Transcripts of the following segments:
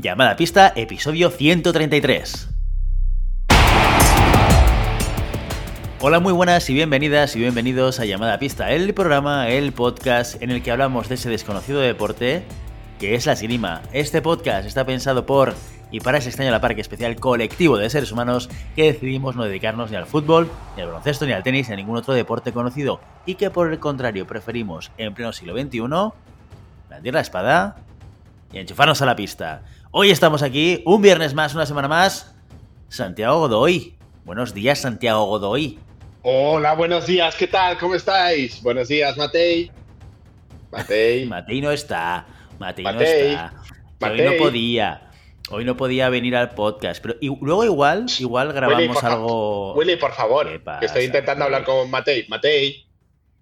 Llamada pista, episodio 133. Hola, muy buenas y bienvenidas y bienvenidos a Llamada Pista, el programa, el podcast en el que hablamos de ese desconocido deporte que es la esgrima. Este podcast está pensado por y para ese extraño la parque especial colectivo de seres humanos que decidimos no dedicarnos ni al fútbol, ni al baloncesto, ni al tenis, ni a ningún otro deporte conocido y que por el contrario preferimos en pleno siglo XXI blandir la espada y enchufarnos a la pista. Hoy estamos aquí, un viernes más, una semana más. Santiago Godoy. Buenos días, Santiago Godoy. Hola, buenos días, ¿qué tal? ¿Cómo estáis? Buenos días, Matei. Matei. Matei no está. Matei, no está. Hoy no podía. Hoy no podía venir al podcast, pero y luego igual, igual grabamos algo. Willy, por favor, que estoy intentando hablar con Matei. Matei.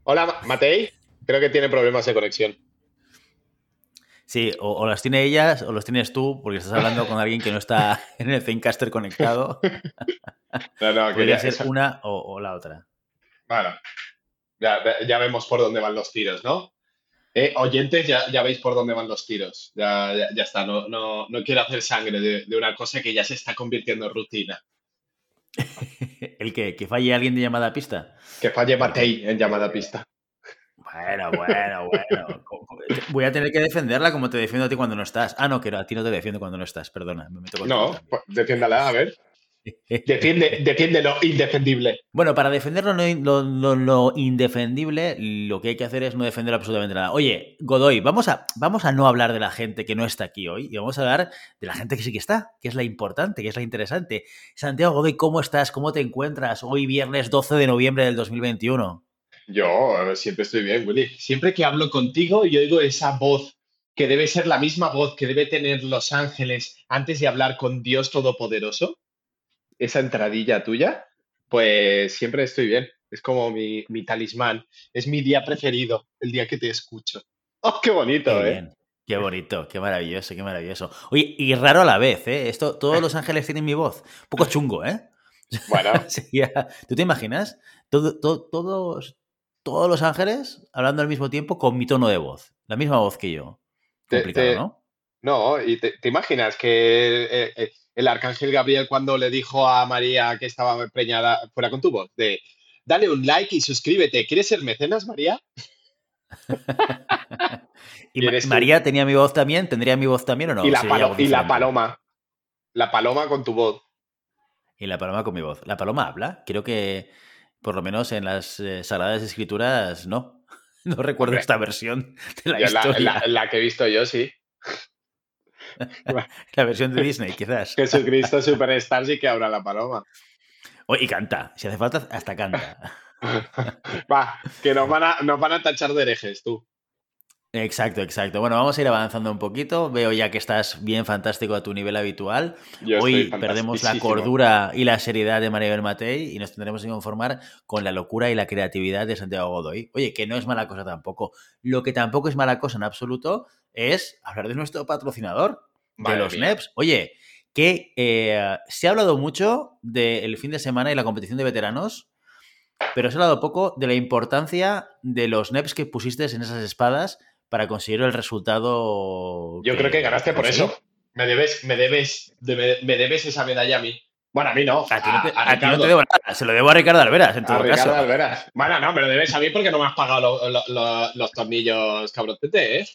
Hola, Matei. Creo que tiene problemas de conexión. Sí, o, las tiene ellas o los tienes tú, porque estás hablando con alguien que no está en el Zencaster conectado. No, no, Podría ser una o, la otra. Bueno, ya, vemos por dónde van los tiros, ¿no? Eh, oyentes, ya, veis por dónde van los tiros. Ya, está, no, no, quiero hacer sangre de, una cosa que ya se está convirtiendo en rutina. ¿El que, ¿Que falle alguien de llamada a pista? Que falle Matei en llamada a pista. Bueno, bueno, bueno. Voy a tener que defenderla como te defiendo a ti cuando no estás. Ah, no, que a ti no te defiendo cuando no estás, perdona. no, pues, defiéndala, a ver. Defiende, defiende lo indefendible. Bueno, para defender lo, indefendible, lo que hay que hacer es no defender absolutamente nada. Oye, Godoy, vamos a, vamos a no hablar de la gente que no está aquí hoy y vamos a hablar de la gente que sí que está, que es la importante, que es la interesante. Santiago Godoy, ¿cómo estás? ¿Cómo te encuentras hoy viernes 12 de noviembre del 2021? Yo siempre estoy bien, Willy. Siempre que hablo contigo y oigo esa voz que debe ser la misma voz que debe tener los ángeles antes de hablar con Dios Todopoderoso, esa entradilla tuya, pues siempre estoy bien. Es como mi, talismán. Es mi día preferido, el día que te escucho. ¡Oh, qué bonito, qué eh! Bien. Qué bonito, qué maravilloso, qué maravilloso. Oye, y raro a la vez, ¿eh? Esto, todos los ángeles tienen mi voz. Un poco chungo, ¿eh? Bueno. ¿Tú te imaginas? Todo, todos, todos los ángeles hablando al mismo tiempo con mi tono de voz. La misma voz que yo. Complicado, ¿no? No, y te, imaginas que eh, eh, el arcángel Gabriel cuando le dijo a María que estaba preñada fuera con tu voz, de dale un like y suscríbete. ¿Quieres ser mecenas, María? ¿Y María tenía mi voz también? ¿Tendría mi voz también o no? Y la, y la paloma. La paloma con tu voz. Y la paloma con mi voz. ¿La paloma habla? Creo que por lo menos en las eh, Sagradas Escrituras, no. No recuerdo esta versión de la historia. La, que he visto yo, sí. la versión de Disney, quizás. Jesucristo Superstar sí que habla la paloma. y canta. Si hace falta, hasta canta. Va, que nos van, a, nos van a tachar de herejes, tú. Exacto, exacto. Bueno, vamos a ir avanzando un poquito. Veo ya que estás bien fantástico a tu nivel habitual. Hoy perdemos la cordura y la seriedad de María Matei y nos tendremos que conformar con la locura y la creatividad de Santiago Godoy. Oye, que no es mala cosa tampoco. Lo que tampoco es mala cosa en absoluto es hablar de nuestro patrocinador, de los NEPs. Oye, que eh, se ha hablado mucho del fin de semana y la competición de veteranos, pero se ha hablado poco de la importancia de los NEPs que pusiste en esas espadas para conseguir el resultado. Yo creo que ganaste por eso. Me debes, me debes, me debes esa medalla a mí. Bueno, a mí no. A, ti no, te, debo nada. Se lo debo a Ricardo Alveras, en todo a Ricardo Alveras. Bueno, no, me lo debes a mí porque no me has pagado los tornillos cabrotete, ¿eh?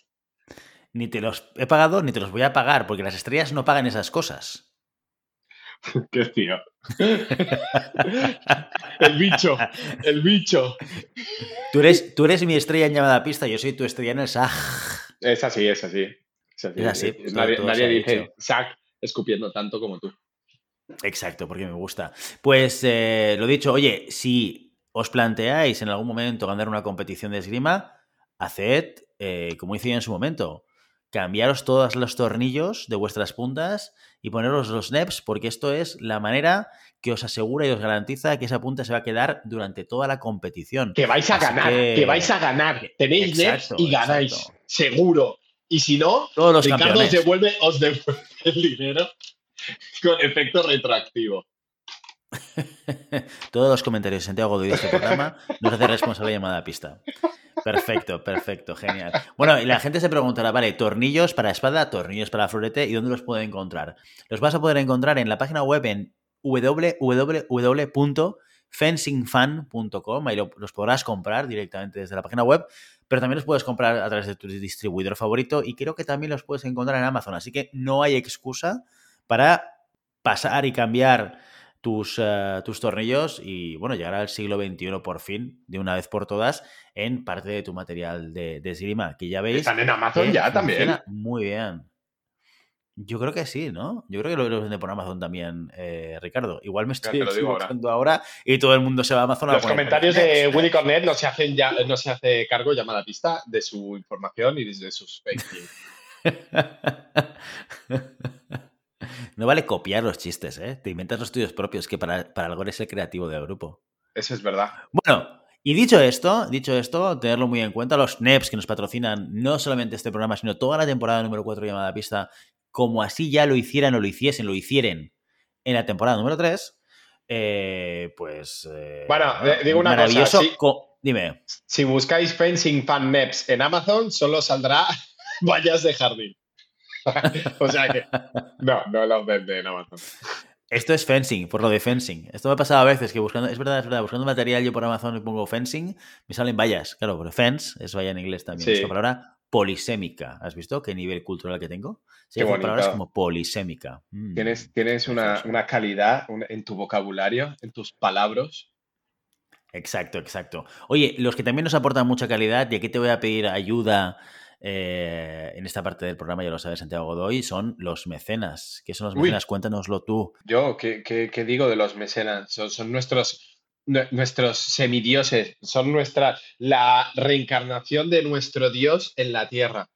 Ni te los he pagado ni te los voy a pagar, porque las estrellas no pagan esas cosas. Qué tío. el bicho, el bicho. Tú eres, tú eres mi estrella en llamada pista, yo soy tu estrella en el SAG. Es así, es así. Es así. nadie, dice SAG escupiendo tanto como tú. Exacto, porque me gusta. Pues eh, lo dicho, oye, si os planteáis en algún momento ganar una competición de esgrima, haced eh, como hice yo en su momento cambiaros todos los tornillos de vuestras puntas y poneros los NEPs, porque esto es la manera que os asegura y os garantiza que esa punta se va a quedar durante toda la competición. Que vais a ganar, que... vais a ganar. Tenéis NEPs y ganáis, seguro. Y si no, Todos los Ricardo os devuelve, os devuelve el dinero con efecto retroactivo. Todos los comentarios de Santiago de este programa nos hace responsable llamada a pista. Perfecto, perfecto, genial. Bueno, y la gente se preguntará, vale, tornillos para espada, tornillos para florete, ¿y dónde los pueden encontrar? Los vas a poder encontrar en la página web en www.fencingfan.com, ahí los podrás comprar directamente desde la página web, pero también los puedes comprar a través de tu distribuidor favorito y creo que también los puedes encontrar en Amazon, así que no hay excusa para pasar y cambiar tus, uh, tus tornillos y, bueno, llegar al siglo XXI por fin, de una vez por todas, en parte de tu material de, de que ya veis. Están en Amazon ya también. Muy bien. Yo creo que sí, ¿no? Yo creo que lo venden por Amazon también, eh, Ricardo. Igual me estoy equivocando ahora. ahora. y todo el mundo se va a Amazon. Los comentarios de Willy Cornet no se hacen ya, no se hace cargo, llamada pista, de su información y de sus fake No vale copiar los chistes, ¿eh? Te inventas los tuyos propios, que para, para algo eres el creativo del grupo. Eso es verdad. Bueno, y dicho esto, dicho esto, tenerlo muy en cuenta, los NEPs que nos patrocinan no solamente este programa, sino toda la temporada número 4 llamada pista, como así ya lo hicieran o lo hiciesen, lo hicieren en la temporada número 3, eh, pues... Eh, bueno, digo una maravilloso cosa. Dime. Si buscáis Fencing Fan NEPs en Amazon, solo saldrá vallas de jardín. o sea que no, no los vende en Amazon. Esto es fencing, por lo de fencing. Esto me ha pasado a veces que buscando, es verdad, es verdad, buscando material yo por Amazon y pongo fencing, me salen vallas. Claro, pero fence es valla en inglés también. Sí. Esta palabra polisémica. ¿Has visto qué nivel cultural que tengo? Sí, Qué palabras como polisémica. Mm. Tienes, tienes una, una calidad en tu vocabulario, en tus palabras. Exacto, exacto. Oye, los que también nos aportan mucha calidad, y aquí te voy a pedir ayuda eh, en esta parte del programa, ya lo sabes, Santiago Godoy, son los mecenas. ¿Qué son los mecenas? Cuéntanoslo tú. Yo, ¿qué, qué, digo de los mecenas? Son, nuestros, nuestros semidioses, son nuestra, la reencarnación de nuestro Dios en la tierra.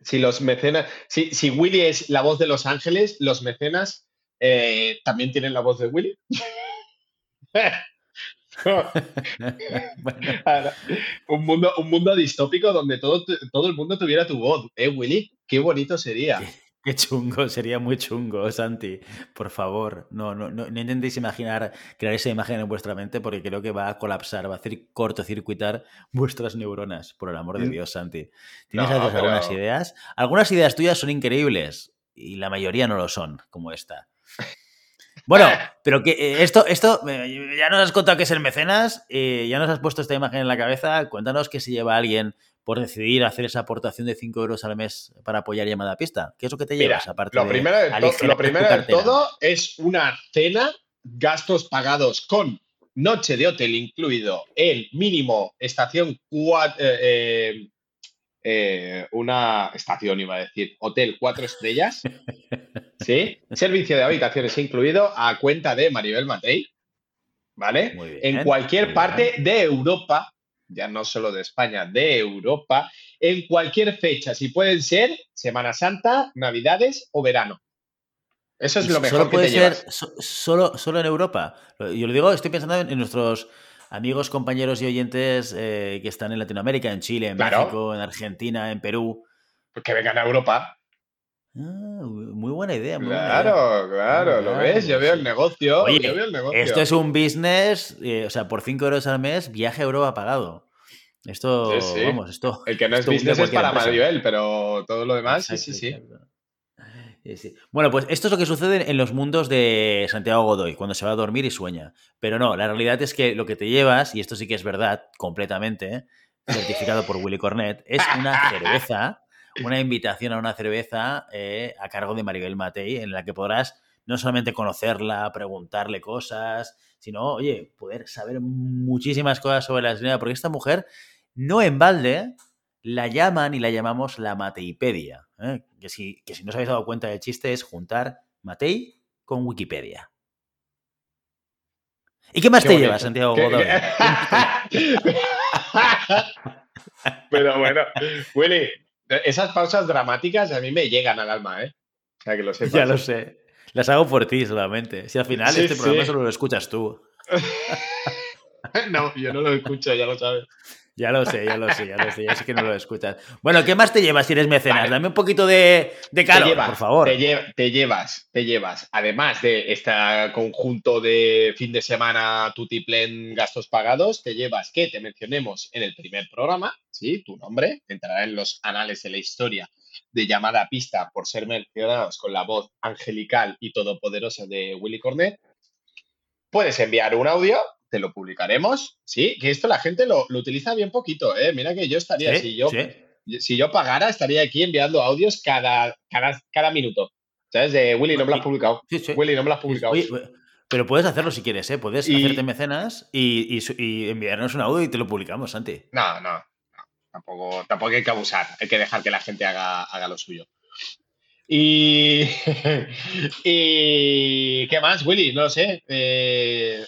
Si los mecenas, si, si Willy es la voz de los ángeles, los mecenas eh, también tienen la voz de Willy. un, mundo, un mundo distópico donde todo, todo el mundo tuviera tu voz. ¿Eh, Willy? Qué bonito sería. Qué, chungo, sería muy chungo, Santi. Por favor, no, no, no, intentéis imaginar, crear esa imagen en vuestra mente porque creo que va a colapsar, va a hacer cortocircuitar vuestras neuronas, por el amor de mm. Dios, Santi. ¿Tienes algunas ideas? Algunas ideas tuyas son increíbles y la mayoría no lo son, como esta. Bueno, pero que eh, esto, esto, eh, ya nos has contado que es el mecenas, eh, ya nos has puesto esta imagen en la cabeza. Cuéntanos que se lleva alguien por decidir hacer esa aportación de 5 euros al mes para apoyar llamada a pista. ¿Qué es lo que te llevas? aparte lo primero de, lo primero de todo es una cena, gastos pagados con noche de hotel incluido, el mínimo estación 4, eh, una estación, iba a decir, hotel cuatro estrellas, ¿sí? Servicio de habitaciones incluido a cuenta de Maribel Matei, ¿vale? en cualquier parte de Europa, ya no solo de España, de Europa, en cualquier fecha, si pueden ser Semana Santa, Navidades o verano. Eso es lo mejor solo puede que te ser solo, solo en Europa. Yo lo digo, estoy pensando en nuestros amigos, compañeros y oyentes eh, que están en Latinoamérica, en Chile, en México, en Argentina, en Perú. Pues que vengan a Europa. Ah, muy buena idea. claro, claro, lo ves, yo veo el negocio. Oye, veo el negocio. esto es un business, eh, o sea, por 5 euros al mes, viaje a Europa pagado. Esto, vamos, esto. El que no es business es para Maribel, pero todo lo demás, sí, sí, sí. Bueno, pues esto es lo que sucede en los mundos de Santiago Godoy, cuando se va a dormir y sueña. Pero no, la realidad es que lo que te llevas, y esto sí que es verdad completamente, certificado por Willy Cornet, es una cerveza, una invitación a una cerveza eh, a cargo de Maribel Matei, en la que podrás no solamente conocerla, preguntarle cosas, sino, oye, poder saber muchísimas cosas sobre la señora, porque esta mujer, no en balde, la llaman y la llamamos la Mateipedia. ¿Eh? Que, si, que si no os habéis dado cuenta del chiste es juntar Matei con Wikipedia. ¿Y qué más te llevas, Santiago Godoy? Pero bueno, Willy, esas pausas dramáticas a mí me llegan al alma, ¿eh? O sea, que lo sepas. Ya lo sé. Las hago por ti solamente. Si al final este programa solo lo escuchas tú. no, yo no lo escucho, ya lo sabes. Ya lo sé, ya lo sé, ya lo sé, ya sé que no lo escuchas. Bueno, ¿qué más te llevas si eres mecenas? Dame un poquito de, de calor, por favor. Te, llevas, te llevas, además de este conjunto de fin de semana tutiplen gastos pagados, te llevas que te mencionemos en el primer programa, ¿sí? Tu nombre entrará en los anales de la historia de llamada a pista por ser mencionados con la voz angelical y todopoderosa de Willy Cornet. Puedes enviar un audio te lo publicaremos. Sí, que esto la gente lo, utiliza bien poquito, ¿eh? Mira que yo estaría, si, yo, si yo pagara, estaría aquí enviando audios cada, cada, cada minuto. ¿Sabes? De Willy, no me lo has publicado. Willy, no me lo has publicado. pero puedes hacerlo si quieres, ¿eh? Puedes hacerte mecenas y, y, enviarnos un audio y te lo publicamos, Santi. No, no. Tampoco, tampoco hay que abusar. Hay que dejar que la gente haga, haga lo suyo. Y, y ¿qué más, Willy? No lo sé. Eh,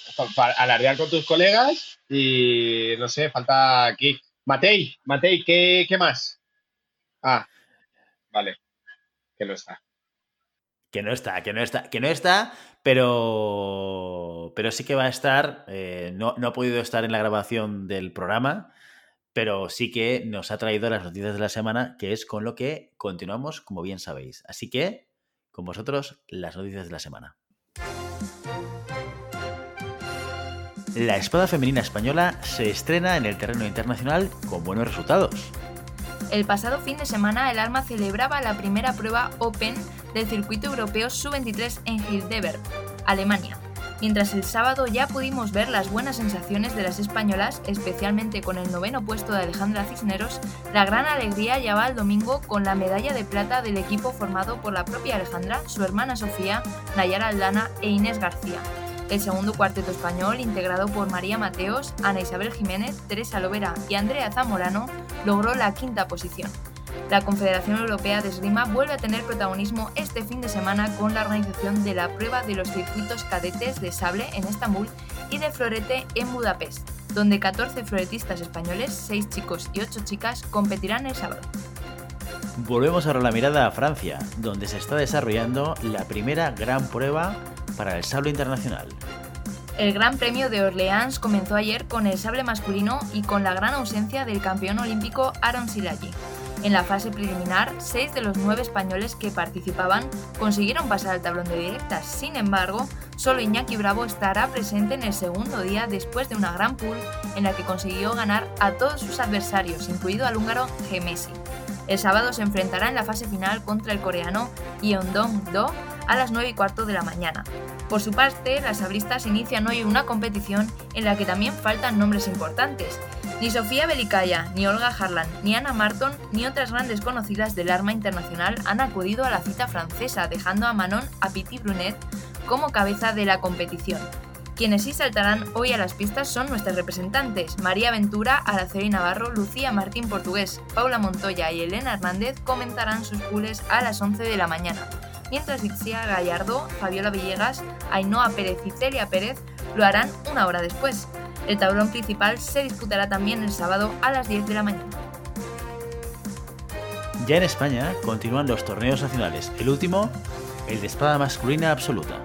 alardear con tus colegas y no sé, falta aquí. Matei, Matei, ¿qué, ¿qué más? Ah, vale, que no está. Que no está, que no está, que no está, pero, pero sí que va a estar. Eh, no, no ha podido estar en la grabación del programa pero sí que nos ha traído las noticias de la semana, que es con lo que continuamos, como bien sabéis. Así que, con vosotros, las noticias de la semana. La espada femenina española se estrena en el terreno internacional con buenos resultados. El pasado fin de semana el Arma celebraba la primera prueba Open del circuito europeo Sub-23 en Hildeberg, Alemania, mientras el sábado ya pudimos ver las buenas sensaciones de las españolas, especialmente con el noveno puesto de Alejandra Cisneros, la gran alegría ya va el domingo con la medalla de plata del equipo formado por la propia Alejandra, su hermana Sofía, Nayara Aldana e Inés García. El segundo cuarteto español, integrado por María Mateos, Ana Isabel Jiménez, Teresa Lovera y Andrea Zamorano, logró la quinta posición. La Confederación Europea de Esgrima vuelve a tener protagonismo este fin de semana con la organización de la prueba de los circuitos cadetes de sable en Estambul y de florete en Budapest, donde 14 floretistas españoles, 6 chicos y 8 chicas, competirán el sábado. Volvemos ahora la mirada a Francia, donde se está desarrollando la primera gran prueba para el sable internacional. El Gran Premio de Orleans comenzó ayer con el sable masculino y con la gran ausencia del campeón olímpico Aaron Silagi. En la fase preliminar, seis de los nueve españoles que participaban consiguieron pasar al tablón de directas. Sin embargo, solo Iñaki Bravo estará presente en el segundo día después de una gran pool en la que consiguió ganar a todos sus adversarios, incluido al húngaro Gemesi. El sábado se enfrentará en la fase final contra el coreano Yeondong Do a las 9 y cuarto de la mañana. Por su parte, las sabristas inician hoy una competición en la que también faltan nombres importantes. Ni Sofía Belicaya, ni Olga Harlan, ni Anna Marton, ni otras grandes conocidas del arma internacional han acudido a la cita francesa, dejando a Manon Apiti Brunet como cabeza de la competición. Quienes sí saltarán hoy a las pistas son nuestras representantes, María Ventura, Araceli Navarro, Lucía Martín Portugués, Paula Montoya y Elena Hernández comentarán sus pools a las 11 de la mañana, mientras Ixia Gallardo, Fabiola Villegas, Ainhoa Pérez y Celia Pérez lo harán una hora después. El tablón principal se disputará también el sábado a las 10 de la mañana. Ya en España continúan los torneos nacionales. El último, el de espada masculina absoluta.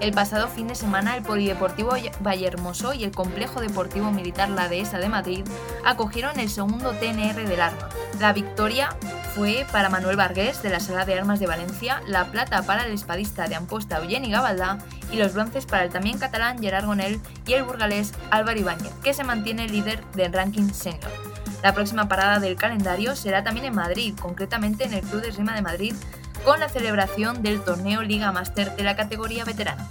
El pasado fin de semana, el Polideportivo Vallehermoso y el Complejo Deportivo Militar La Dehesa de Madrid acogieron el segundo TNR del arma. La victoria fue para Manuel Vargués de la Sala de Armas de Valencia, la plata para el espadista de Amposta Eugeni Gabaldá y los bronces para el también catalán Gerard Gonel y el burgalés Álvaro Ibáñez, que se mantiene líder del ranking senior. La próxima parada del calendario será también en Madrid, concretamente en el Club de Rima de Madrid, con la celebración del torneo Liga Master de la categoría veterana.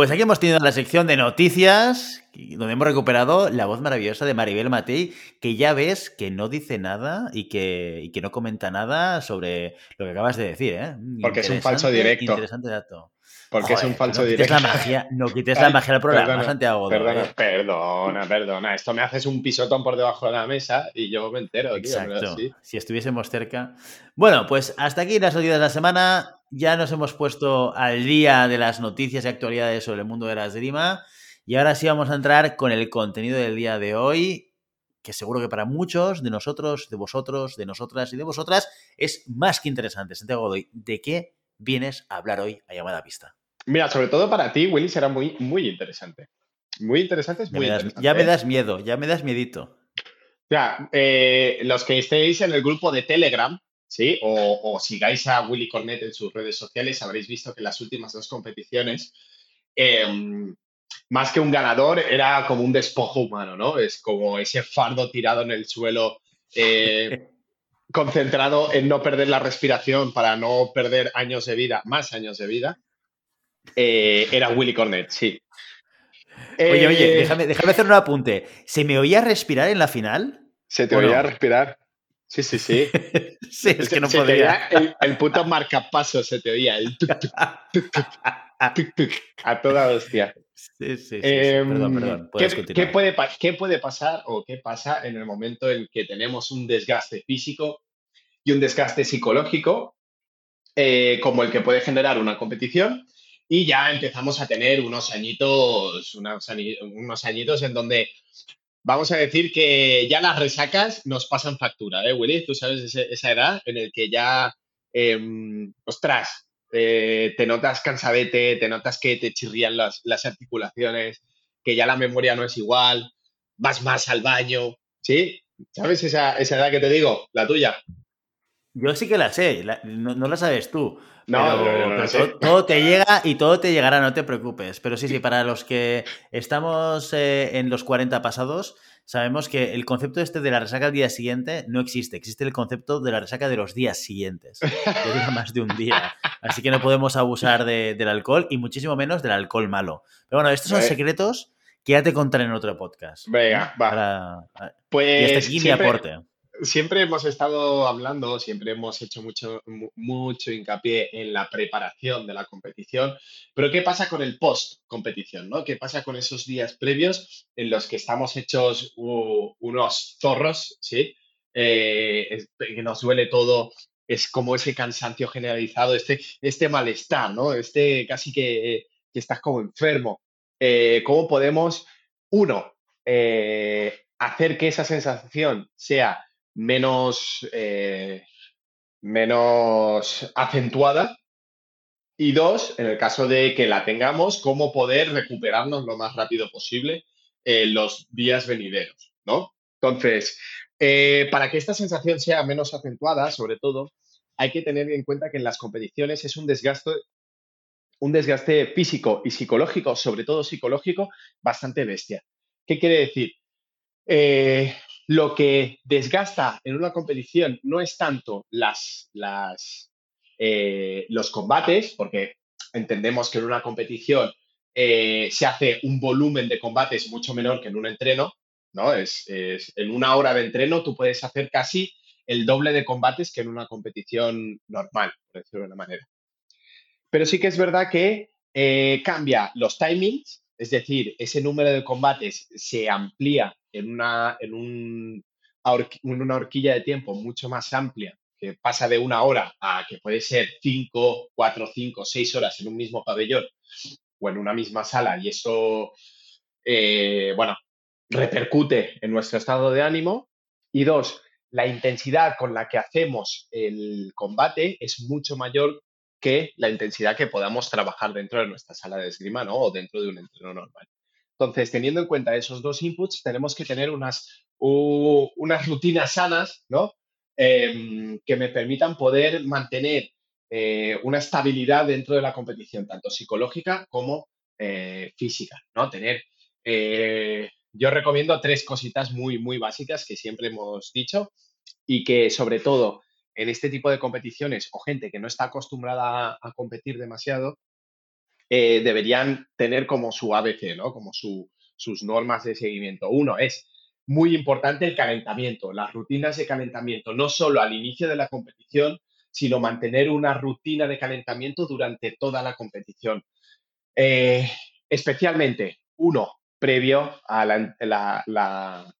Pues aquí hemos tenido la sección de noticias, donde hemos recuperado la voz maravillosa de Maribel Matei, que ya ves que no dice nada y que, que no comenta nada sobre lo que acabas de decir. ¿eh? Porque es un falso directo. Interesante dato. Porque es un falso no directo. La magia, no quites la magia del programa, Santiago. Perdona, perdona, perdona. Esto me haces un pisotón por debajo de la mesa y yo me entero. Exacto. Si estuviésemos cerca. Bueno, pues hasta aquí las noticias de la semana. Ya nos hemos puesto al día de las noticias y actualidades sobre el mundo de la esgrima. Y ahora sí vamos a entrar con el contenido del día de hoy, que seguro que para muchos de nosotros, de vosotros, de nosotras y de vosotras es más que interesante. Santiago Godoy, ¿de qué vienes a hablar hoy a llamada vista? Mira, sobre todo para ti, Willy, será muy, muy interesante. Muy interesante, es muy ya interesante. ya me das miedo, ya me das miedito. Ya, eh, los que estéis en el grupo de Telegram, ¿sí? O, sigáis a Willy Cornet en sus redes sociales, habréis visto que las últimas dos competiciones, em, más que un ganador, era como un despojo humano, ¿no? Es como ese fardo tirado en el suelo, eh, concentrado en no perder la respiración para no perder años de vida, más años de vida. Eh, era Willy Cornet, sí. Oye, oye, déjame, déjame hacer un apunte. ¿Se me oía respirar en la final? ¿Se te oía respirar? Sí, sí, sí. sí, es que no podía. el, puto marcapaso se te oía. El a toda hostia. Sí, sí, sí. perdón, em, perdón. ¿qué, puede, ¿Qué puede pasar o qué pasa en el momento en que tenemos un desgaste físico y un desgaste psicológico eh, como el que puede generar una competición? Y ya empezamos a tener unos añitos, unos, añitos en donde vamos a decir que ya las resacas nos pasan factura, ¿eh, Willy? Tú sabes esa edad en el que ya, em, ostras, eh, te notas cansadete, te notas que te chirrían las, articulaciones, que ya la memoria no es igual, vas más al baño, ¿sí? ¿Sabes esa, edad que te digo? La tuya. Yo sí que la sé, no, la sabes tú. No, pero, todo, te llega y todo te llegará, no te preocupes. Pero sí, sí, para los que estamos eh, en los 40 pasados, sabemos que el concepto este de la resaca al día siguiente no existe. Existe el concepto de la resaca de los días siguientes. Que dura más de un día. Así que no podemos abusar del alcohol y muchísimo menos del alcohol malo. Pero bueno, estos son secretos que ya te contaré en otro podcast. Venga, va. Pues y hasta aquí mi aporte siempre hemos estado hablando, siempre hemos hecho mucho, mucho hincapié en la preparación de la competición, pero ¿qué pasa con el post-competición? ¿no? ¿Qué pasa con esos días previos en los que estamos hechos unos zorros, ¿sí? Eh, que nos duele todo, es como ese cansancio generalizado, este, este malestar, ¿no? Este casi que, estás como enfermo. Eh, ¿Cómo podemos, uno, eh, hacer que esa sensación sea menos, eh, menos acentuada. Y dos, en el caso de que la tengamos, cómo poder recuperarnos lo más rápido posible en los días venideros, ¿no? Entonces, eh, para que esta sensación sea menos acentuada, sobre todo, hay que tener en cuenta que en las competiciones es un desgaste, un desgaste físico y psicológico, sobre todo psicológico, bastante bestia. ¿Qué quiere decir? Eh, lo que desgasta en una competición no es tanto las, eh, los combates, porque entendemos que en una competición eh, se hace un volumen de combates mucho menor que en un entreno, ¿no? Es, en una hora de entreno tú puedes hacer casi el doble de combates que en una competición normal, por decirlo de una manera. Pero sí que es verdad que eh, cambia los timings, es decir, ese número de combates se amplía en una, en, un, una horquilla de tiempo mucho más amplia, que pasa de una hora a que puede ser cinco, cuatro, cinco, seis horas en un mismo pabellón o en una misma sala, y eso, eh, bueno, repercute en nuestro estado de ánimo. Y dos, la intensidad con la que hacemos el combate es mucho mayor que la intensidad que podamos trabajar dentro de nuestra sala de esgrima, ¿no? O dentro de un entreno normal. Entonces, teniendo en cuenta esos dos inputs, tenemos que tener unas, unas rutinas sanas, ¿no? Em, que me permitan poder mantener eh, una estabilidad dentro de la competición, tanto psicológica como eh, física, ¿no? Tener, eh, yo recomiendo tres cositas muy, muy básicas que siempre hemos dicho y que sobre todo en este tipo de competiciones o gente que no está acostumbrada a competir demasiado, eh, deberían tener como su ABC, ¿no? Como sus normas de seguimiento. Uno es muy importante el calentamiento, las rutinas de calentamiento, no solo al inicio de la competición, sino mantener una rutina de calentamiento durante toda la competición. Eh, especialmente, uno, previo a la, la,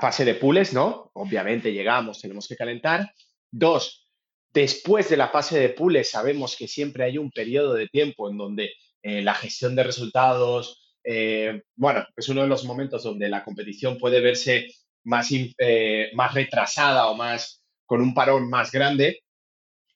fase de pules, ¿no? Obviamente llegamos, tenemos que calentar. Dos, Después de la fase de pules sabemos que siempre hay un periodo de tiempo en donde eh, la gestión de resultados, eh, bueno, es uno de los momentos donde la competición puede verse más, eh, más retrasada o más con un parón más grande.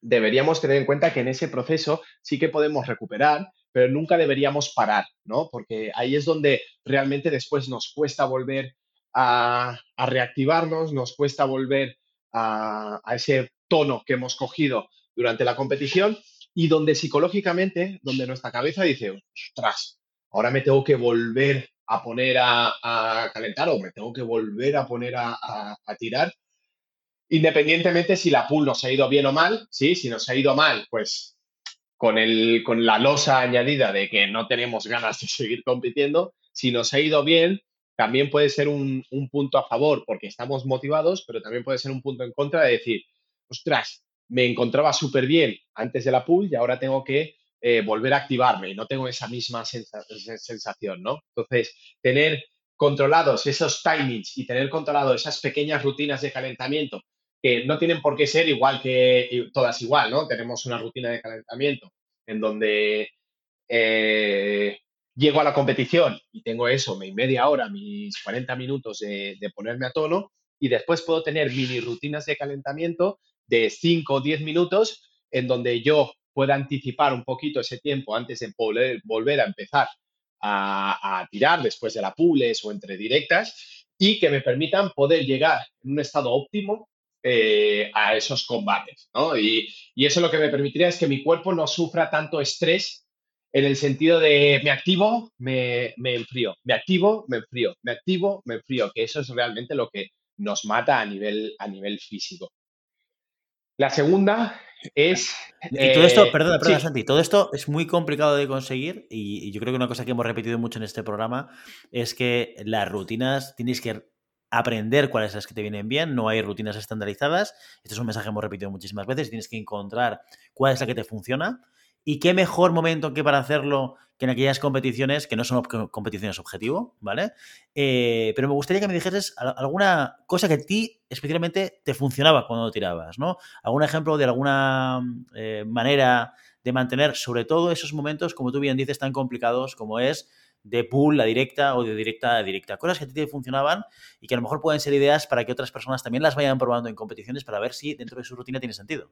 deberíamos tener en cuenta que en ese proceso sí que podemos recuperar, pero nunca deberíamos parar, ¿no? Porque ahí es donde realmente después nos cuesta volver a, reactivarnos, nos cuesta volver a, ese tono que hemos cogido durante la competición y donde psicológicamente, donde nuestra cabeza dice, ostras, ahora me tengo que volver a poner a, calentar o me tengo que volver a poner a, tirar, independientemente si la pool nos ha ido bien o mal, ¿sí? Si nos ha ido mal, pues con, el, con la losa añadida de que no tenemos ganas de seguir compitiendo, si nos ha ido bien, también puede ser un, punto a favor porque estamos motivados, pero también puede ser un punto en contra de decir, ostras, me encontraba súper bien antes de la pool y ahora tengo que eh, volver a activarme y no tengo esa misma sensación, ¿no? Entonces, tener controlados esos timings y tener controlado esas pequeñas rutinas de calentamiento que no tienen por qué ser igual que todas igual, ¿no? Tenemos una rutina de calentamiento en donde eh, llego a la competición y tengo eso, mi media hora, mis 40 minutos de, ponerme a tono y después puedo tener mini rutinas de calentamiento de 5 o 10 minutos en donde yo pueda anticipar un poquito ese tiempo antes de volver a empezar a, tirar después de la pules o entre directas y que me permitan poder llegar en un estado óptimo eh, a esos combates. Y, y, eso lo que me permitiría es que mi cuerpo no sufra tanto estrés en el sentido de me activo, me, me enfrío, me activo, me enfrío, me activo, me enfrío, que eso es realmente lo que nos mata a nivel, a nivel físico. La segunda es... Y todo esto, eh, perdona, perdona, Santi, todo esto es muy complicado de conseguir y, yo creo que una cosa que hemos repetido mucho en este programa es que las rutinas tienes que aprender cuáles son las que te vienen bien, no hay rutinas estandarizadas. Este es un mensaje que hemos repetido muchísimas veces, tienes que encontrar cuál es la que te funciona y qué mejor momento que para hacerlo que en aquellas competiciones que no son competiciones objetivo, ¿vale? Eh, pero me gustaría que me dijeses alguna cosa que a ti especialmente te funcionaba cuando tirabas, ¿no? Algún ejemplo de alguna eh, manera de mantener, sobre todo esos momentos, como tú bien dices, tan complicados como es de pool a directa o de directa a directa. Cosas que a ti te funcionaban y que a lo mejor pueden ser ideas para que otras personas también las vayan probando en competiciones para ver si dentro de su rutina tiene sentido.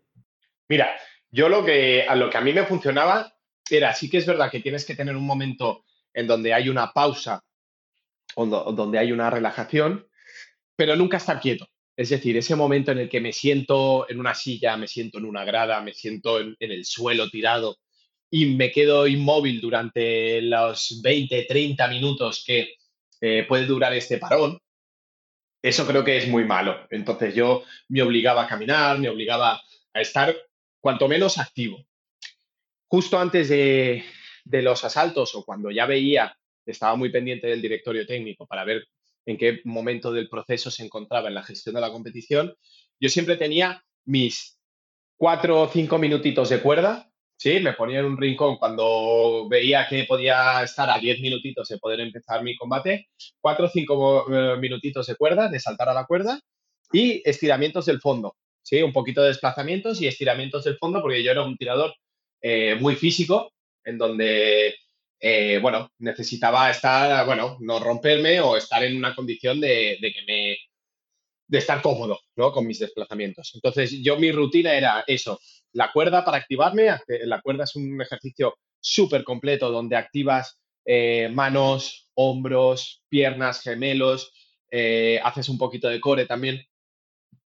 Mira, yo lo que a lo que a mí me funcionaba era, sí que es verdad que tienes que tener un momento en donde hay una pausa o donde hay una relajación, pero nunca estar quieto. Es decir, ese momento en el que me siento en una silla, me siento en una grada, me siento en, el suelo tirado y me quedo inmóvil durante los 20, 30 minutos que eh, puede durar este parón, eso creo que es muy malo. Entonces yo me obligaba a caminar, me obligaba a estar cuanto menos activo. Justo antes de, los asaltos o cuando ya veía, estaba muy pendiente del directorio técnico para ver en qué momento del proceso se encontraba en la gestión de la competición, yo siempre tenía mis cuatro o cinco minutitos de cuerda, ¿sí? Me ponía en un rincón cuando veía que podía estar a diez minutitos de poder empezar mi combate, cuatro o cinco eh, minutitos de cuerda, de saltar a la cuerda y estiramientos del fondo. ¿Sí? Un poquito de desplazamientos y estiramientos del fondo, porque yo era un tirador eh, muy físico, en donde, eh, bueno, necesitaba estar, bueno, no romperme o estar en una condición de, que me de estar cómodo, ¿no? Con mis desplazamientos. Entonces, yo mi rutina era eso, la cuerda para activarme, la cuerda es un ejercicio súper completo donde activas eh, manos, hombros, piernas, gemelos, haces un poquito de core también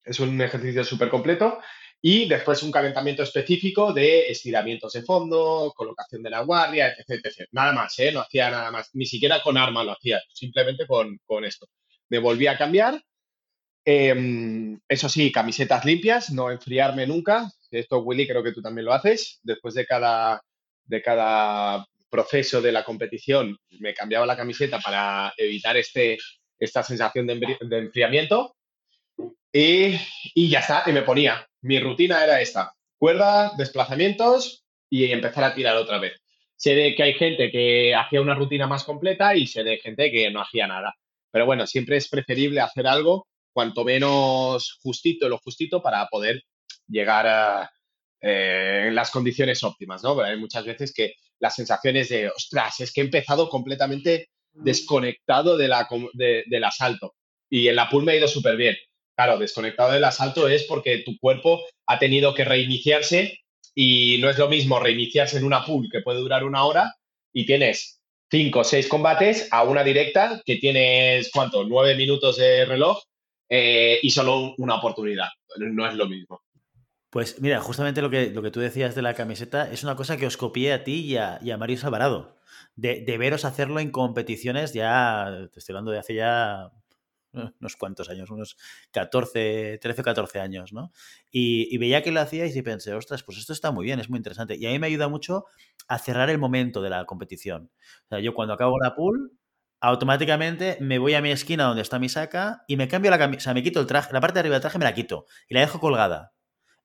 es un ejercicio súper completo. Y después un calentamiento específico de estiramientos de fondo, colocación de la guardia, etc. Nada más, ¿eh? No hacía nada más. Ni siquiera con arma lo hacía, simplemente con, esto. Me volví a cambiar. Em, eso sí, camisetas limpias, no enfriarme nunca. Esto, Willy, creo que tú también lo haces. Después de cada, de cada proceso de la competición, me cambiaba la camiseta para evitar este, esta sensación de enfriamiento. Y, ya está, y me ponía. Mi rutina era esta, cuerda, desplazamientos y empezar a tirar otra vez. Sé de que hay gente que hacía una rutina más completa y sé de gente que no hacía nada. Pero bueno, siempre es preferible hacer algo cuanto menos justito, lo justito, para poder llegar a eh, en las condiciones óptimas, ¿no? hay muchas veces que las sensaciones de, ostras, es que he empezado completamente desconectado de la, del asalto y en la pool me ha ido súper bien Claro, desconectado del asalto es porque tu cuerpo ha tenido que reiniciarse y no es lo mismo reiniciarse en una pool que puede durar una hora y tienes cinco o seis combates a una directa que tienes, ¿cuánto? Nueve minutos de reloj eh, y solo una oportunidad. No es lo mismo. Pues mira, justamente lo que, lo que tú decías de la camiseta es una cosa que os copié a ti y a, y a Mario Sabarado. De, de, veros hacerlo en competiciones ya, te estoy hablando de hace ya unos cuantos años, unos 14, 13 o 14 años, ¿no? Y, veía que lo hacíais y pensé, ostras, pues esto está muy bien, es muy interesante. Y a mí me ayuda mucho a cerrar el momento de la competición. O sea, yo cuando acabo la pool, automáticamente me voy a mi esquina donde está mi saca y me cambio la camiseta, o sea, me quito el traje, la parte de arriba del traje me la quito y la dejo colgada.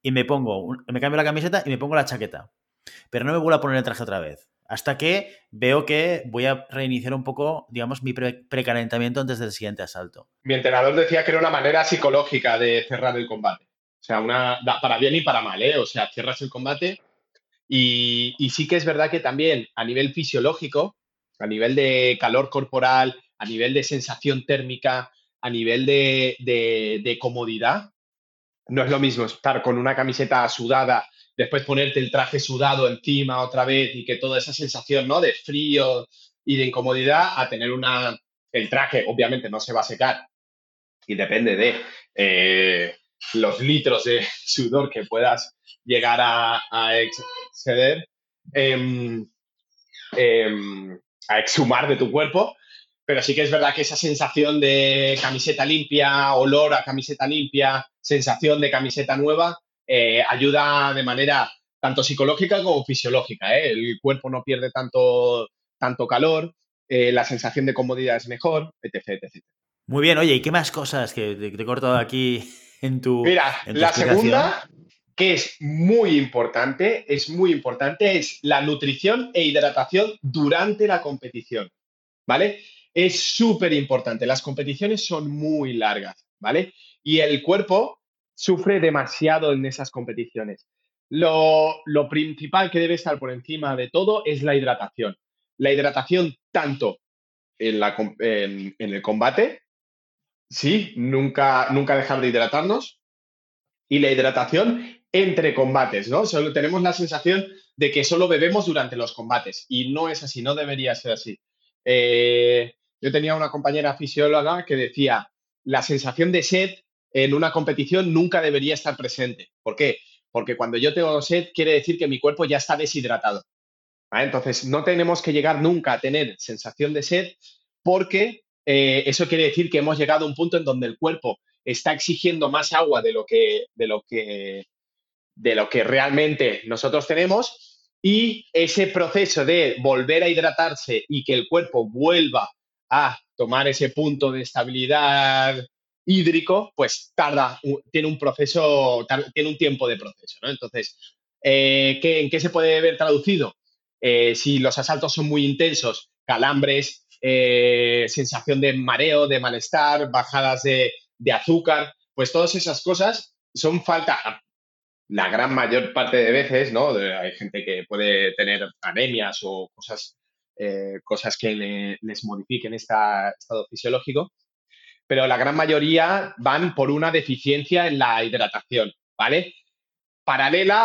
Y me pongo, me cambio la camiseta y me pongo la chaqueta. Pero no me vuelvo a poner el traje otra vez hasta que veo que voy a reiniciar un poco, digamos, mi precalentamiento antes del siguiente asalto. Mi entrenador decía que era una manera psicológica de cerrar el combate. O sea, una, para bien y para mal, ¿eh? O sea, cierras el combate y, sí que es verdad que también a nivel fisiológico, a nivel de calor corporal, a nivel de sensación térmica, a nivel de, de comodidad, no es lo mismo estar con una camiseta sudada después ponerte el traje sudado encima otra vez y que toda esa sensación, ¿no? De frío y de incomodidad a tener una... El traje obviamente no se va a secar y depende de eh, los litros de sudor que puedas llegar a, exceder, em, em, a exhumar de tu cuerpo, pero sí que es verdad que esa sensación de camiseta limpia, olor a camiseta limpia, sensación de camiseta nueva, eh, ayuda de manera tanto psicológica como fisiológica. ¿eh? El cuerpo no pierde tanto, tanto calor, eh, la sensación de comodidad es mejor, etc, Muy bien, oye, ¿y qué más cosas que te, he cortado aquí en tu. Mira, la segunda, que es muy importante, es muy importante, es la nutrición e hidratación durante la competición. ¿Vale? Es súper importante. Las competiciones son muy largas, ¿vale? Y el cuerpo sufre demasiado en esas competiciones. Lo, principal que debe estar por encima de todo es la hidratación. La hidratación tanto en, la, en, el combate, sí, nunca, nunca dejar de hidratarnos, y la hidratación entre combates, ¿no? Solo tenemos la sensación de que solo bebemos durante los combates y no es así, no debería ser así. Eh, yo tenía una compañera fisióloga que decía, la sensación de sed en una competición nunca debería estar presente. ¿Por qué? Porque cuando yo tengo sed quiere decir que mi cuerpo ya está deshidratado. Entonces, no tenemos que llegar nunca a tener sensación de sed porque eh, eso quiere decir que hemos llegado a un punto en donde el cuerpo está exigiendo más agua de lo que, de lo que, de lo que realmente nosotros tenemos y ese proceso de volver a hidratarse y que el cuerpo vuelva a tomar ese punto de estabilidad hídrico, pues tarda, tiene un proceso, tiene un tiempo de proceso, ¿no? Entonces, eh, ¿en qué se puede ver traducido? Eh, si los asaltos son muy intensos, calambres, eh, sensación de mareo, de malestar, bajadas de, azúcar, pues todas esas cosas son falta, la gran mayor parte de veces, ¿no? hay gente que puede tener anemias o cosas, cosas que les modifiquen este estado fisiológico, pero la gran mayoría van por una deficiencia en la hidratación, ¿vale? Paralela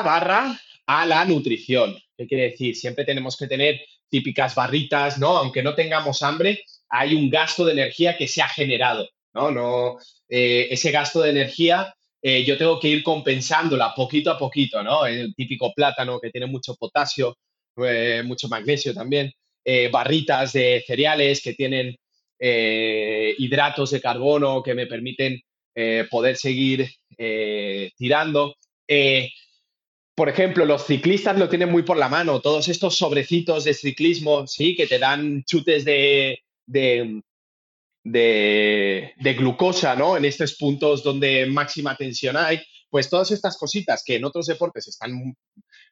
a la nutrición. ¿Qué quiere decir? Siempre tenemos que tener típicas barritas, ¿no? Aunque no tengamos hambre, hay un gasto de energía que se ha generado, ¿no? no eh, ese gasto de energía eh, yo tengo que ir compensándola poquito a poquito, ¿no? El típico plátano que tiene mucho potasio, eh, mucho magnesio también, barritas de cereales que tienen eh, hidratos de carbono que me permiten eh, poder seguir eh, tirando. por ejemplo, los ciclistas lo tienen muy por la mano, todos estos sobrecitos de ciclismo, sí, que te dan chutes de, de, glucosa, ¿no? En estos puntos donde máxima tensión hay, pues todas estas cositas que en otros deportes están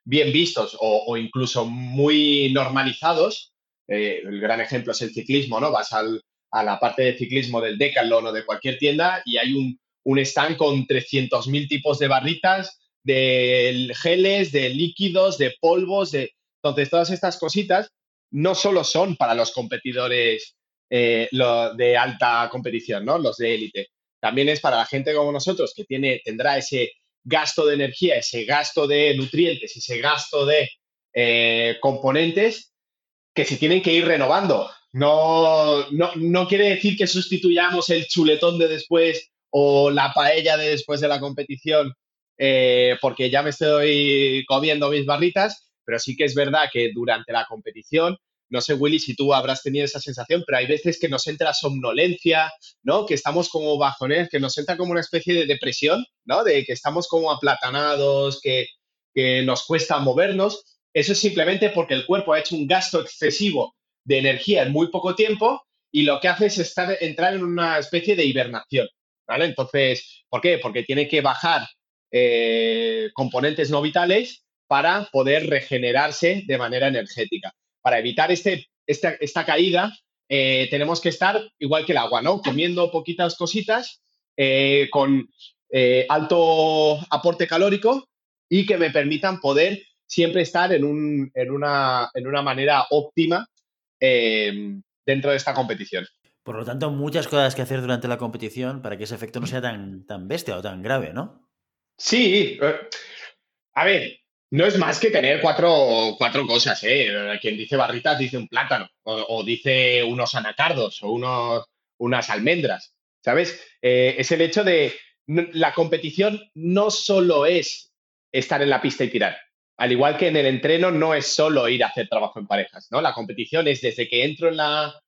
bien vistos o incluso muy normalizados, el gran ejemplo es el ciclismo, ¿no? Vas al, a la parte de ciclismo del Decathlon o de cualquier tienda y hay un, un stand con 300.000 tipos de barritas, de geles, de líquidos, de polvos, de... Entonces, todas estas cositas no solo son para los competidores eh, de alta competición, ¿no? Los de élite. también es para la gente como nosotros que tiene, tendrá ese gasto de energía, ese gasto de nutrientes, ese gasto de eh, componentes que se tienen que ir renovando. No, no, quiere decir que sustituyamos el chuletón de después o la paella de después de la competición eh, porque ya me estoy comiendo mis barritas, pero sí que es verdad que durante la competición no sé, Willy, si tú habrás tenido esa sensación, pero hay veces que nos entra somnolencia, ¿no? Que estamos como bajones, que nos entra como una especie de depresión, ¿no? De que estamos como aplatanados, que, nos cuesta movernos. Eso es simplemente porque el cuerpo ha hecho un gasto excesivo de energía en muy poco tiempo y lo que hace es estar, entrar en una especie de hibernación, ¿vale? Entonces, ¿por qué? Porque tiene que bajar eh, componentes no vitales para poder regenerarse de manera energética para evitar este, esta, caída, eh, tenemos que estar igual que el agua, ¿no? Comiendo poquitas cositas eh, con alto aporte calórico y que me permitan poder siempre estar en, un, en, una, en una, manera óptima dentro de esta competición. Por lo tanto, muchas cosas que hacer durante la competición para que ese efecto no sea tan, tan bestia o tan grave, ¿no? Sí. A ver, no es más que tener cuatro, cuatro cosas, ¿eh? Quien dice barritas dice un plátano, o, dice unos anacardos, o unos, unas almendras, ¿sabes? Eh, es el hecho de la competición no solo es estar en la pista y tirar. Al igual que en el entreno no es solo ir a hacer trabajo en parejas, ¿no? La competición es desde que entro en la,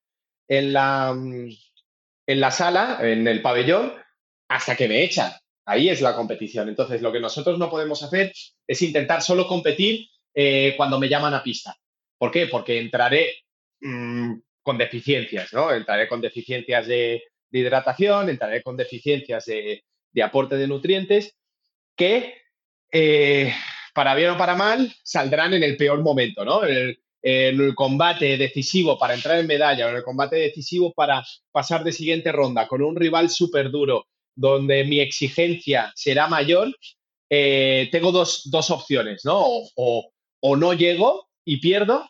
en la, en la sala, en el pabellón, hasta que me echan. Ahí es la competición. Entonces, lo que nosotros no podemos hacer es intentar solo competir eh, cuando me llaman a pista. ¿Por qué? Porque entraré mm, con deficiencias, ¿no? Entraré con deficiencias de, hidratación, entraré con deficiencias de, aporte de nutrientes que, eh, para bien o para mal, saldrán en el peor momento, ¿no? En el, combate decisivo para entrar en medalla o en el combate decisivo para pasar de siguiente ronda con un rival súper duro donde mi exigencia será mayor, eh, tengo dos, opciones, ¿no? O, no llego y pierdo,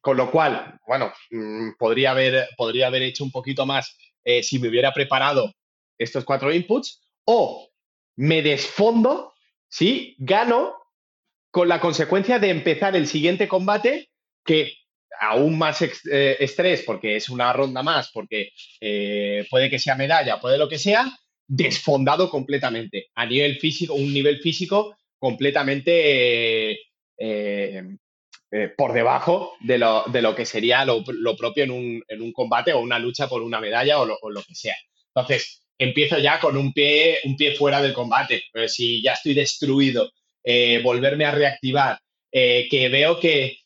con lo cual, bueno, mm, podría, haber, podría haber hecho un poquito más eh, si me hubiera preparado estos cuatro inputs, o me desfondo, ¿sí? Gano con la consecuencia de empezar el siguiente combate que aún más eh, estrés porque es una ronda más, porque puede que sea medalla, puede lo que sea, desfondado completamente, a nivel físico, un nivel físico completamente eh, eh, por debajo de lo, de lo que sería lo, propio en un, en un, combate o una lucha por una medalla o lo, que sea. Entonces, empiezo ya con un pie, un pie fuera del combate. si ya estoy destruido, eh, volverme a reactivar, que veo que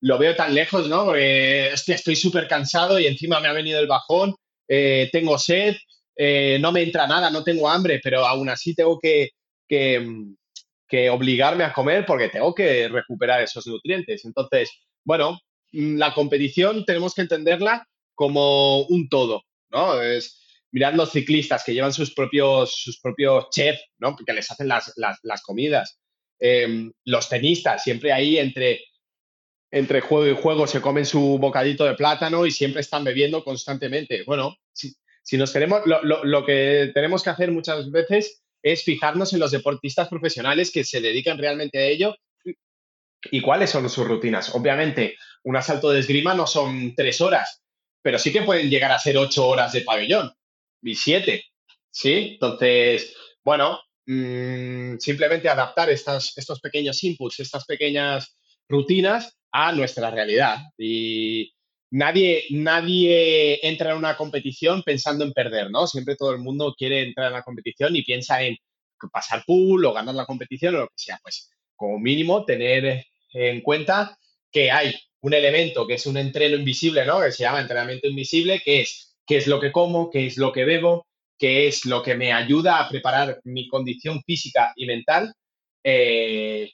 lo veo tan lejos, ¿no? estoy súper cansado y encima me ha venido el bajón, tengo sed, eh, no me entra nada, no tengo hambre, pero aún así tengo que, que, obligarme a comer porque tengo que recuperar esos nutrientes. Entonces, bueno, mm, la competición tenemos que entenderla como un todo, ¿no? Es, mirad los ciclistas que llevan sus propios, sus propios chefs, ¿no? Que les hacen las, comidas. Em, los tenistas, siempre ahí entre, entre juego y juego se comen su bocadito de plátano y siempre están bebiendo constantemente. Bueno, sí, si nos queremos, lo, que tenemos que hacer muchas veces es fijarnos en los deportistas profesionales que se dedican realmente a ello y cuáles son sus rutinas. Obviamente, un asalto de esgrima no son tres horas, pero sí que pueden llegar a ser ocho horas de pabellón y siete, ¿sí? Entonces, bueno, mm, simplemente adaptar estas, estos pequeños inputs, estas pequeñas rutinas a nuestra realidad. Y, nadie, nadie entra en una competición pensando en perder, ¿no? Siempre todo el mundo quiere entrar en la competición y piensa en pasar pool o ganar la competición o lo que sea. Pues como mínimo tener en cuenta que hay un elemento que es un entreno invisible, ¿no? Que se llama entrenamiento invisible, que es qué es lo que como, qué es lo que bebo, qué es lo que me ayuda a preparar mi condición física y mental eh,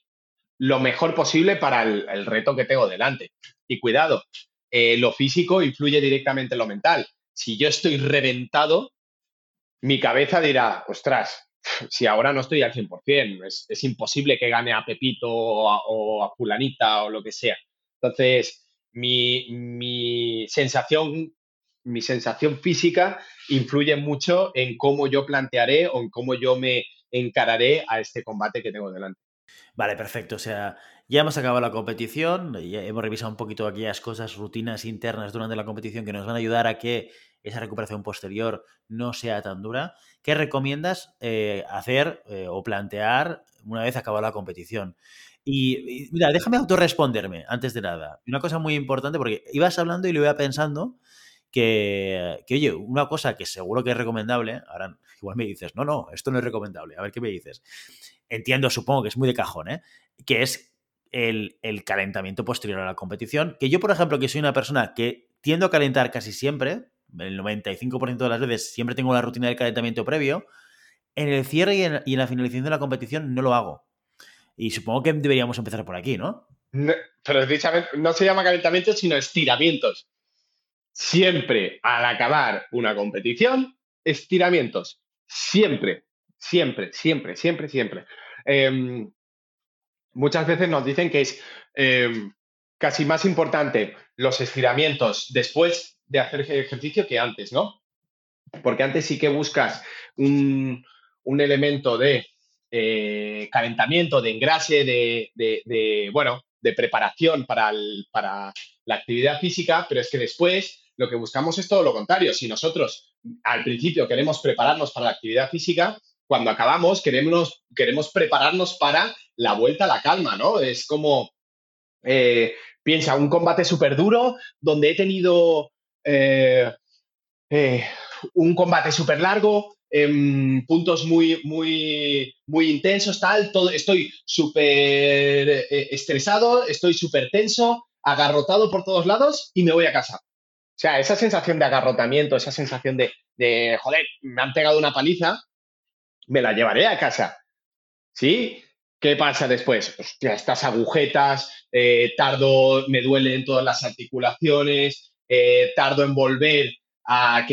lo mejor posible para el reto que tengo delante. Y cuidado, eh, lo físico influye directamente en lo mental. Si yo estoy reventado, mi cabeza dirá, ostras, si ahora no estoy al 100%, es, es imposible que gane a Pepito o a, Fulanita o lo que sea. Entonces, mi, sensación mi sensación física influye mucho en cómo yo plantearé o en cómo yo me encararé a este combate que tengo delante. Vale, perfecto. O sea, ya hemos acabado la competición, hemos revisado un poquito aquellas cosas, rutinas internas durante la competición que nos van a ayudar a que esa recuperación posterior no sea tan dura. ¿Qué recomiendas eh, hacer eh, o plantear una vez acabada la competición? Y, mira, déjame autorresponderme antes de nada. Una cosa muy importante, porque ibas hablando y lo iba pensando, que, oye, una cosa que seguro que es recomendable, ahora igual me dices, no, no, esto no es recomendable, a ver qué me dices. Entiendo, supongo que es muy de cajón, ¿eh? Que es el, el calentamiento posterior a la competición, que yo, por ejemplo, que soy una persona que tiendo a calentar casi siempre, el 95% de las veces siempre tengo la rutina del calentamiento previo, en el cierre y en, la finalización de la competición no lo hago. Y supongo que deberíamos empezar por aquí, ¿no? precisamente no se llama calentamiento, sino estiramientos. Siempre al acabar una competición, estiramientos. Siempre, siempre, siempre, siempre, siempre. Eh, muchas veces nos dicen que es eh, casi más importante los estiramientos después de hacer ejercicio que antes, ¿no? Porque antes sí que buscas un, un elemento de eh, calentamiento, de engrase, de, de, de, bueno, de preparación para, el, para la actividad física, pero es que después lo que buscamos es todo lo contrario. Si nosotros al principio queremos prepararnos para la actividad física, cuando acabamos queremos, queremos prepararnos para la vuelta a la calma, ¿no? Es como, eh, piensa, un combate súper duro donde he tenido eh, eh, un combate súper largo, en puntos muy, muy, muy intensos, tal, todo, estoy súper estresado, estoy súper tenso, agarrotado por todos lados y me voy a casa. Sea, esa sensación de agarrotamiento, esa sensación de, de joder, me han pegado una paliza, me la llevaré a casa. ¿Sí? ¿Qué pasa después? Estas agujetas, eh, tardo, me duelen todas las articulaciones, eh, tardo en volver a,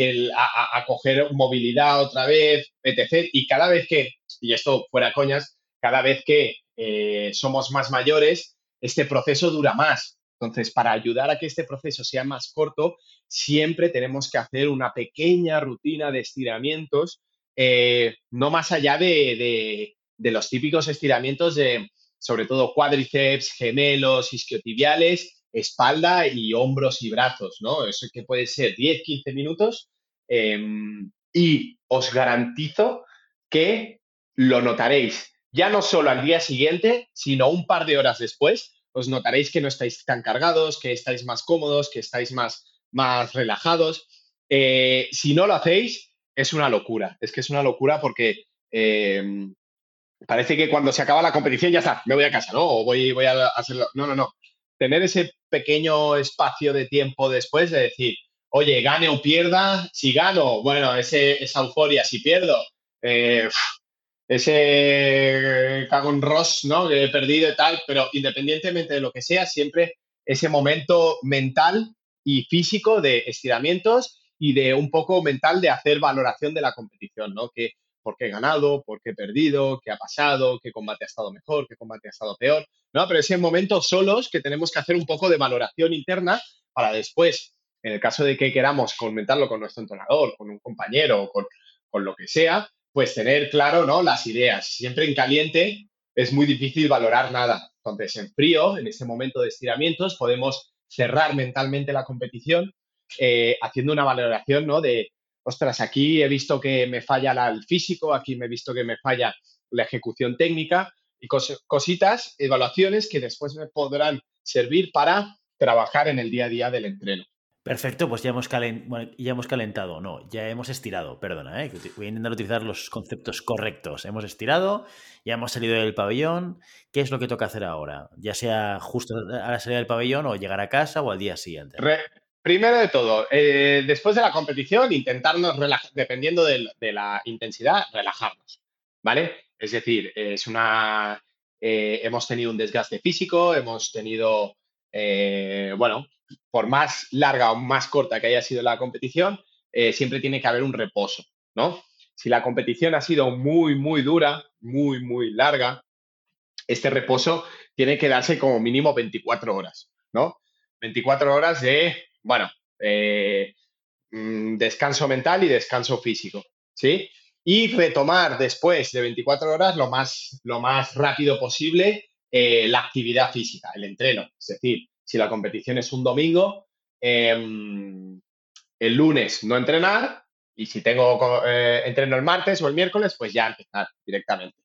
coger movilidad otra vez, etc. Y cada vez que, y esto fuera coñas, cada vez que eh, somos más mayores, este proceso dura más. Entonces, para ayudar a que este proceso sea más corto, siempre tenemos que hacer una pequeña rutina de estiramientos, eh, no más allá de, de, los típicos estiramientos de, sobre todo, cuádriceps, gemelos, isquiotibiales, espalda y hombros y brazos, ¿no? Eso que puede ser 10, 15 minutos eh, y os garantizo que lo notaréis ya no solo al día siguiente, sino un par de horas después, os notaréis que no estáis tan cargados, que estáis más cómodos, que estáis más, más relajados. Eh, si no lo hacéis, es una locura. Es que es una locura porque eh, parece que cuando se acaba la competición ya está, me voy a casa, ¿no? O voy, voy a hacerlo. No, no, no. Tener ese pequeño espacio de tiempo después de decir, oye, gane o pierda, si gano, bueno, ese, esa euforia, si pierdo, eh, ese cagón Ross, ¿no? Que he perdido y tal, pero independientemente de lo que sea, siempre ese momento mental y físico de estiramientos y de un poco mental de hacer valoración de la competición, ¿no? Que por qué he ganado, por qué he perdido, qué ha pasado, qué combate ha estado mejor, qué combate ha estado peor, ¿no? Pero ese momento solos que tenemos que hacer un poco de valoración interna para después, en el caso de que queramos comentarlo con nuestro entrenador, con un compañero, con, con lo que sea, pues tener claro, ¿no? Las ideas. Siempre en caliente es muy difícil valorar nada. Entonces, en frío, en este momento de estiramientos, podemos cerrar mentalmente la competición eh, haciendo una valoración, ¿no? De, ostras, aquí he visto que me falla la, el físico, aquí me he visto que me falla la ejecución técnica y cos cositas, evaluaciones que después me podrán servir para trabajar en el día a día del entreno. Perfecto, pues ya hemos, calentado, no, ya hemos estirado, perdona, ¿eh? voy a intentar utilizar los conceptos correctos. Hemos estirado, ya hemos salido del pabellón. ¿Qué es lo que toca hacer ahora? Ya sea justo a la salida del pabellón o llegar a casa o al día siguiente. Primero de todo, eh, después de la competición, intentarnos, relajar, dependiendo de, de, la intensidad, relajarnos, ¿vale? Es decir, es una... Eh, hemos tenido un desgaste físico, hemos tenido, eh, bueno, por más larga o más corta que haya sido la competición, eh, siempre tiene que haber un reposo, ¿no? Si la competición ha sido muy, muy dura, muy, muy larga, este reposo tiene que darse como mínimo 24 horas, ¿no? 24 horas de, bueno, eh, mm, descanso mental y descanso físico, ¿sí? Y retomar después de 24 horas lo más, lo más rápido posible eh, la actividad física, el entreno. Es decir, si la competición es un domingo, em, el lunes no entrenar y si tengo eh, entreno el martes o el miércoles, pues ya empezar directamente.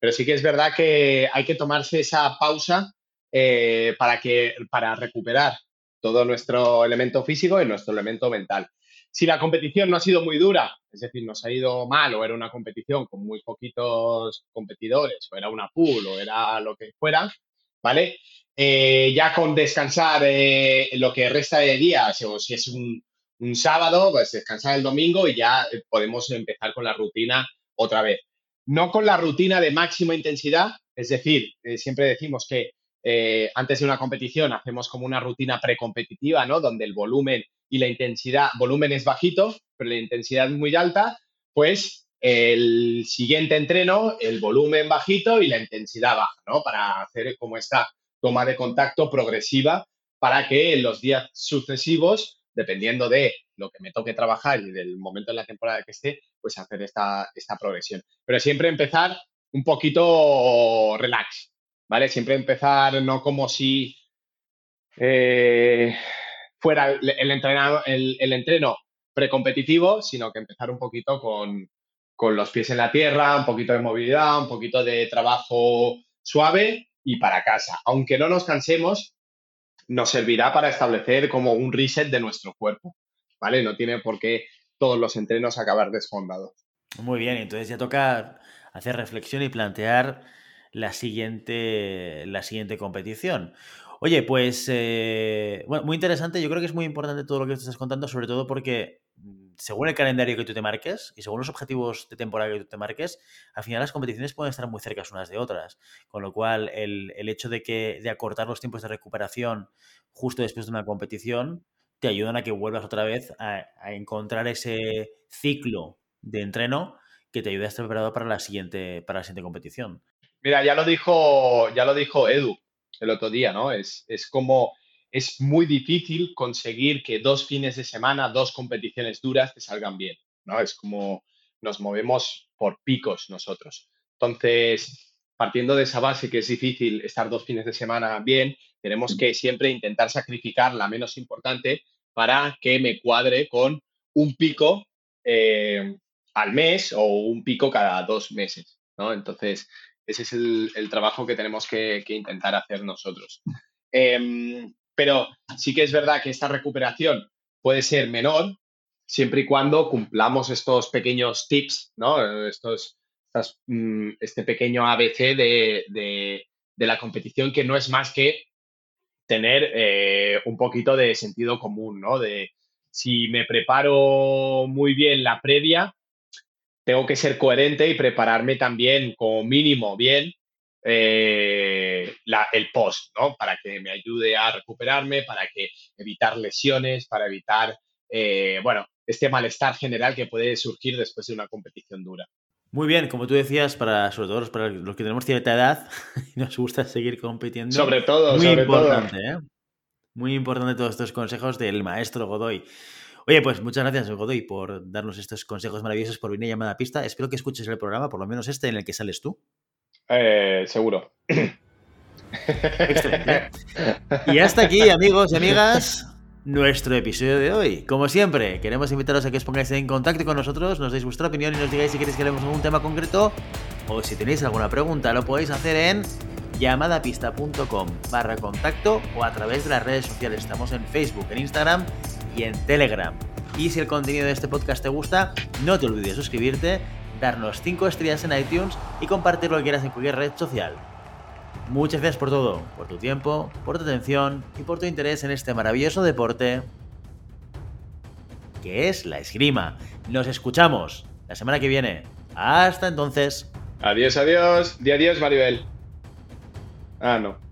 Pero sí que es verdad que hay que tomarse esa pausa eh, para, que, para recuperar todo nuestro elemento físico y nuestro elemento mental. Si la competición no ha sido muy dura, es decir, nos ha ido mal o era una competición con muy poquitos competidores, o era una pool, o era lo que fuera, ¿vale? Eh, ya con descansar eh, lo que resta de días, o si es un, sábado, pues descansar el domingo y ya podemos empezar con la rutina otra vez. No con la rutina de máxima intensidad, es decir, eh, siempre decimos que eh, antes de una competición hacemos como una rutina precompetitiva, ¿no? Donde el volumen y la intensidad, volumen es bajito, pero la intensidad es muy alta, pues el siguiente entreno, el volumen bajito y la intensidad baja, ¿no? Para hacer como esta toma de contacto progresiva para que en los días sucesivos, dependiendo de lo que me toque trabajar y del momento en la temporada que esté, pues hacer esta, esta progresión. Pero siempre empezar un poquito relax, ¿vale? Siempre empezar no como si eh, fuera el, el, el, entreno precompetitivo, sino que empezar un poquito con, con los pies en la tierra, un poquito de movilidad, un poquito de trabajo suave y para casa. Aunque no nos cansemos, nos servirá para establecer como un reset de nuestro cuerpo, ¿vale? No tiene por qué todos los entrenos acabar desfondados. Muy bien, entonces ya toca hacer reflexión y plantear la siguiente, la siguiente competición. Oye, pues, eh, muy interesante. Yo creo que es muy importante todo lo que estás contando, sobre todo porque según el calendario que tú te marques y según los objetivos de temporada que tú te marques, al final las competiciones pueden estar muy cercas unas de otras. Con lo cual, el, hecho de, que, de acortar los tiempos de recuperación justo después de una competición te ayudan a que vuelvas otra vez a, a encontrar ese ciclo de entreno que te ayude a estar preparado para la siguiente, para la siguiente competición. Mira, ya lo dijo, ya lo dijo Edu el otro día, ¿no? Es, es como es muy difícil conseguir que dos fines de semana, dos competiciones duras te salgan bien, ¿no? Es como nos movemos por picos nosotros. Entonces, partiendo de esa base que es difícil estar dos fines de semana bien, tenemos que siempre intentar sacrificar la menos importante para que me cuadre con un pico eh, al mes o un pico cada dos meses, ¿no? Entonces, ese es el, trabajo que tenemos que, intentar hacer nosotros. Em, pero sí que es verdad que esta recuperación puede ser menor siempre y cuando cumplamos estos pequeños tips, ¿no? Estos, mm, este pequeño ABC de, la competición que no es más que tener eh, un poquito de sentido común, ¿no? De si me preparo muy bien la previa, tengo que ser coherente y prepararme también como mínimo bien eh, el post, ¿no? Para que me ayude a recuperarme, para que evitar lesiones, para evitar, eh, bueno, este malestar general que puede surgir después de una competición dura. Muy bien, como tú decías, para sobre todo para los que tenemos cierta edad y nos gusta seguir compitiendo. Sobre todo, muy sobre importante, ¿eh? Muy importante todos estos consejos del maestro Godoy. Oye, pues muchas gracias, Godoy, por darnos estos consejos maravillosos por venir llamada a pista. Espero que escuches el programa, por lo menos este en el que sales tú. Eh, seguro. Excelente. Y hasta aquí, amigos y amigas, nuestro episodio de hoy. Como siempre, queremos invitaros a que os pongáis en contacto con nosotros, nos deis vuestra opinión y nos digáis si queréis que hablemos de algún tema concreto o si tenéis alguna pregunta, lo podéis hacer en llamadapista.com barra contacto o a través de las redes sociales. Estamos en Facebook, en Instagram y en Telegram. Y si el contenido de este podcast te gusta, no te olvides de suscribirte, darnos 5 estrellas en iTunes y compartir lo que quieras en cualquier red social. Muchas gracias por todo, por tu tiempo, por tu atención y por tu interés en este maravilloso deporte que es la esgrima. Nos escuchamos la semana que viene. Hasta entonces. Adiós, adiós. Di adiós, Maribel. Ah, no.